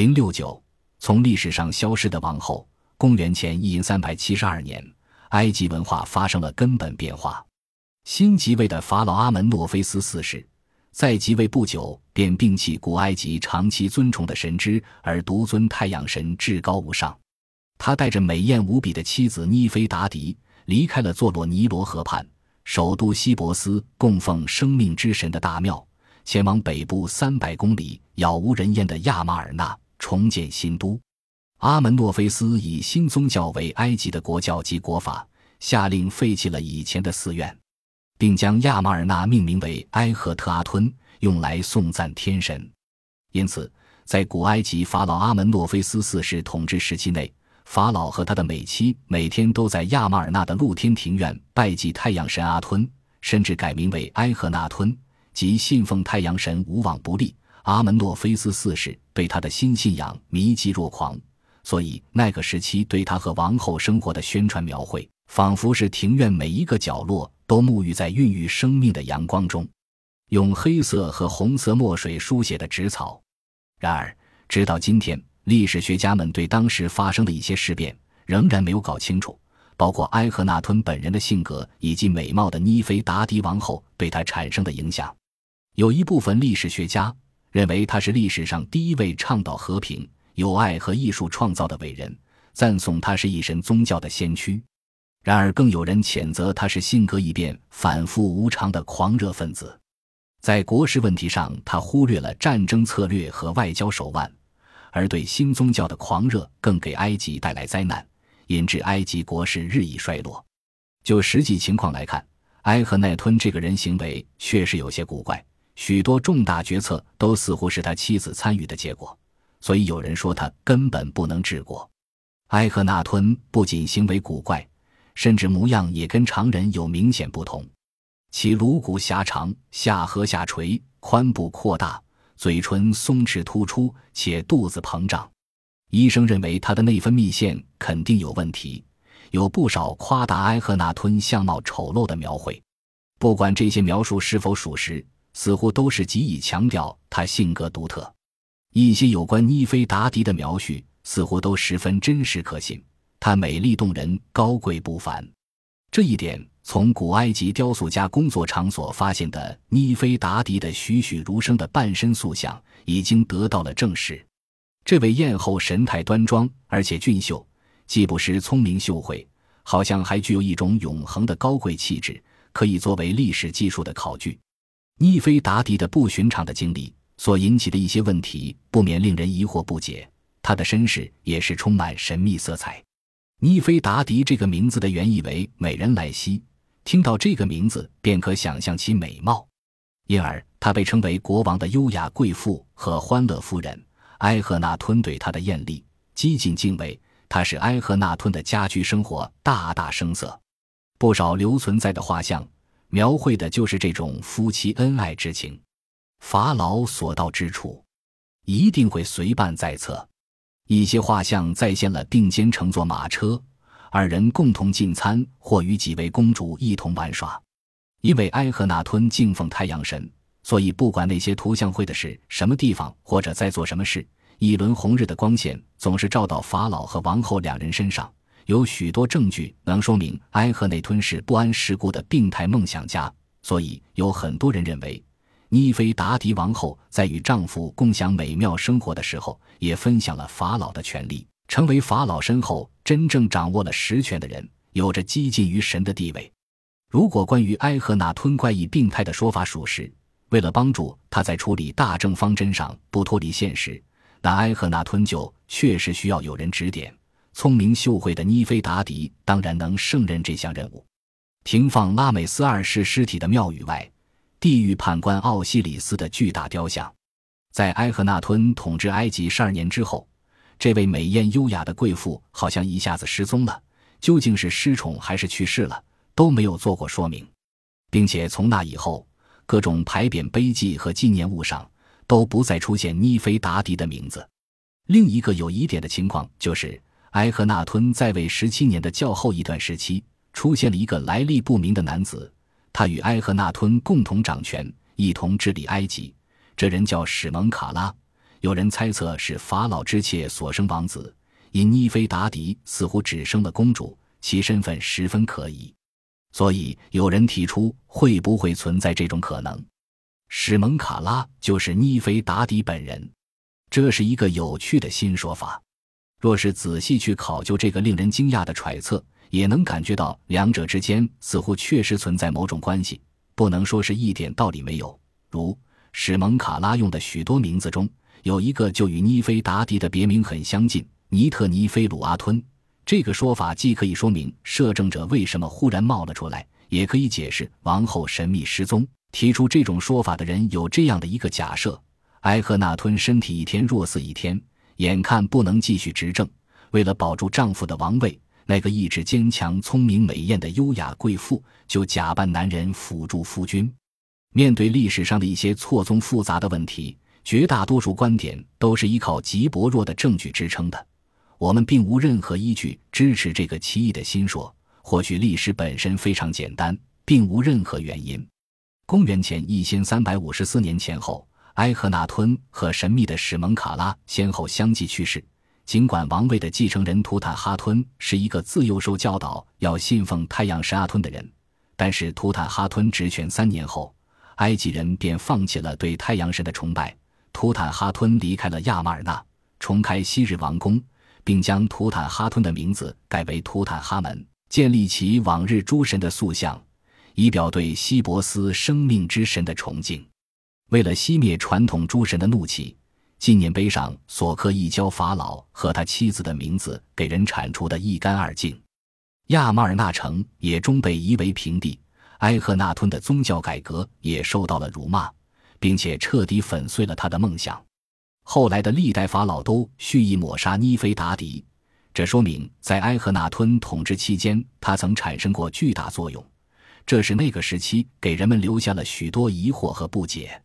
零六九，从历史上消失的王后。公元前一三百七十二年，埃及文化发生了根本变化。新即位的法老阿门诺菲斯四世，在即位不久便摒弃古埃及长期尊崇的神祗，而独尊太阳神至高无上。他带着美艳无比的妻子妮菲达迪，离开了坐落尼罗河畔、首都希伯斯供奉生命之神的大庙，前往北部三百公里、杳无人烟的亚马尔纳，重建新都。阿门诺菲斯以新宗教为埃及的国教及国法，下令废弃了以前的寺院，并将亚马尔纳命名为埃赫特阿吞，用来颂赞天神。因此，在古埃及法老阿门诺菲斯四世统治时期内，法老和他的美妻每天都在亚马尔纳的露天庭院拜祭太阳神阿吞，甚至改名为埃赫纳吞，即信奉太阳神无往不利。阿门诺菲斯四世对他的新信仰迷极若狂。所以，那个时期对他和王后生活的宣传描绘，仿佛是庭院每一个角落都沐浴在孕育生命的阳光中，用黑色和红色墨水书写的纸草。然而，直到今天，历史学家们对当时发生的一些事变仍然没有搞清楚，包括埃赫纳吞本人的性格以及美貌的妮菲达迪王后对他产生的影响。有一部分历史学家认为他是历史上第一位倡导和平。友爱和艺术创造的伟人，赞颂他是一神宗教的先驱。然而，更有人谴责他是性格易变、反复无常的狂热分子。在国事问题上，他忽略了战争策略和外交手腕，而对新宗教的狂热更给埃及带来灾难，引致埃及国势日益衰落。就实际情况来看，埃赫奈吞这个人行为确实有些古怪，许多重大决策都似乎是他妻子参与的结果。所以有人说他根本不能治国。埃赫纳吞不仅行为古怪，甚至模样也跟常人有明显不同。其颅骨狭长，下颌下垂，髋部扩大，嘴唇松弛突出，且肚子膨胀。医生认为他的内分泌腺肯定有问题。有不少夸大埃赫纳吞相貌丑陋的描绘。不管这些描述是否属实，似乎都是极以强调他性格独特。一些有关妮菲达迪的描述似乎都十分真实可信。她美丽动人，高贵不凡。这一点从古埃及雕塑家工作场所发现的妮菲达迪的栩栩如生的半身塑像已经得到了证实。这位艳后神态端庄，而且俊秀，既不失聪明秀慧，好像还具有一种永恒的高贵气质，可以作为历史技术的考据。妮菲达迪的不寻常的经历。所引起的一些问题不免令人疑惑不解，他的身世也是充满神秘色彩。妮菲达迪这个名字的原意为美人莱西，听到这个名字便可想象其美貌，因而她被称为国王的优雅贵妇和欢乐夫人。埃赫纳吞对她的艳丽几近敬畏，她使埃赫纳吞的家居生活大大生色。不少留存在的画像描绘的就是这种夫妻恩爱之情。法老所到之处，一定会随伴在侧。一些画像再现了并肩乘坐马车，二人共同进餐，或与几位公主一同玩耍。因为埃赫纳吞敬奉太阳神，所以不管那些图像绘的是什么地方，或者在做什么事，一轮红日的光线总是照到法老和王后两人身上。有许多证据能说明埃赫内吞是不谙世故的病态梦想家，所以有很多人认为。妮菲达迪王后在与丈夫共享美妙生活的时候，也分享了法老的权利，成为法老身后真正掌握了实权的人，有着接近于神的地位。如果关于埃赫纳吞怪异病态的说法属实，为了帮助他在处理大政方针上不脱离现实，那埃赫纳吞就确实需要有人指点。聪明秀慧的妮菲达迪当然能胜任这项任务。停放拉美斯二世尸体的庙宇外。地狱判官奥西里斯的巨大雕像，在埃赫纳吞统治埃及十二年之后，这位美艳优雅的贵妇好像一下子失踪了。究竟是失宠还是去世了，都没有做过说明，并且从那以后，各种牌匾、碑记和纪念物上都不再出现妮菲达迪的名字。另一个有疑点的情况就是，埃赫纳吞在位十七年的较后一段时期，出现了一个来历不明的男子。他与埃赫纳吞共同掌权，一同治理埃及。这人叫史蒙卡拉，有人猜测是法老之妾所生王子，因妮菲达迪似乎只生了公主，其身份十分可疑。所以有人提出，会不会存在这种可能？史蒙卡拉就是妮菲达迪本人，这是一个有趣的新说法。若是仔细去考究这个令人惊讶的揣测，也能感觉到两者之间似乎确实存在某种关系，不能说是一点道理没有。如史蒙卡拉用的许多名字中，有一个就与妮菲达迪的别名很相近——尼特尼菲鲁阿吞。这个说法既可以说明摄政者为什么忽然冒了出来，也可以解释王后神秘失踪。提出这种说法的人有这样的一个假设：埃赫纳吞身体一天弱似一天，眼看不能继续执政，为了保住丈夫的王位，那个意志坚强、聪明美艳的优雅贵妇就假扮男人辅助夫君。面对历史上的一些错综复杂的问题，绝大多数观点都是依靠极薄弱的证据支撑的。我们并无任何依据支持这个奇异的新说。或许历史本身非常简单，并无任何原因。公元前一千三百五十四年前后，埃赫那吞和神秘的史蒙卡拉先后相继去世。尽管王位的继承人图坦哈吞是一个自幼受教导要信奉太阳神阿吞的人，但是图坦哈吞执权三年后，埃及人便放弃了对太阳神的崇拜。图坦哈吞离开了亚马尔纳，重开昔日王宫，并将图坦哈吞的名字改为图坦哈门，建立起往日诸神的塑像。以表对希伯斯生命之神的崇敬。为了熄灭传统诸神的怒气，纪念碑上所刻一交法老和他妻子的名字，给人铲除的一干二净。亚马尔纳城也终被夷为平地。埃赫纳吞的宗教改革也受到了辱骂，并且彻底粉碎了他的梦想。后来的历代法老都蓄意抹杀尼菲达迪，这说明在埃赫纳吞统治期间，他曾产生过巨大作用。这是那个时期给人们留下了许多疑惑和不解。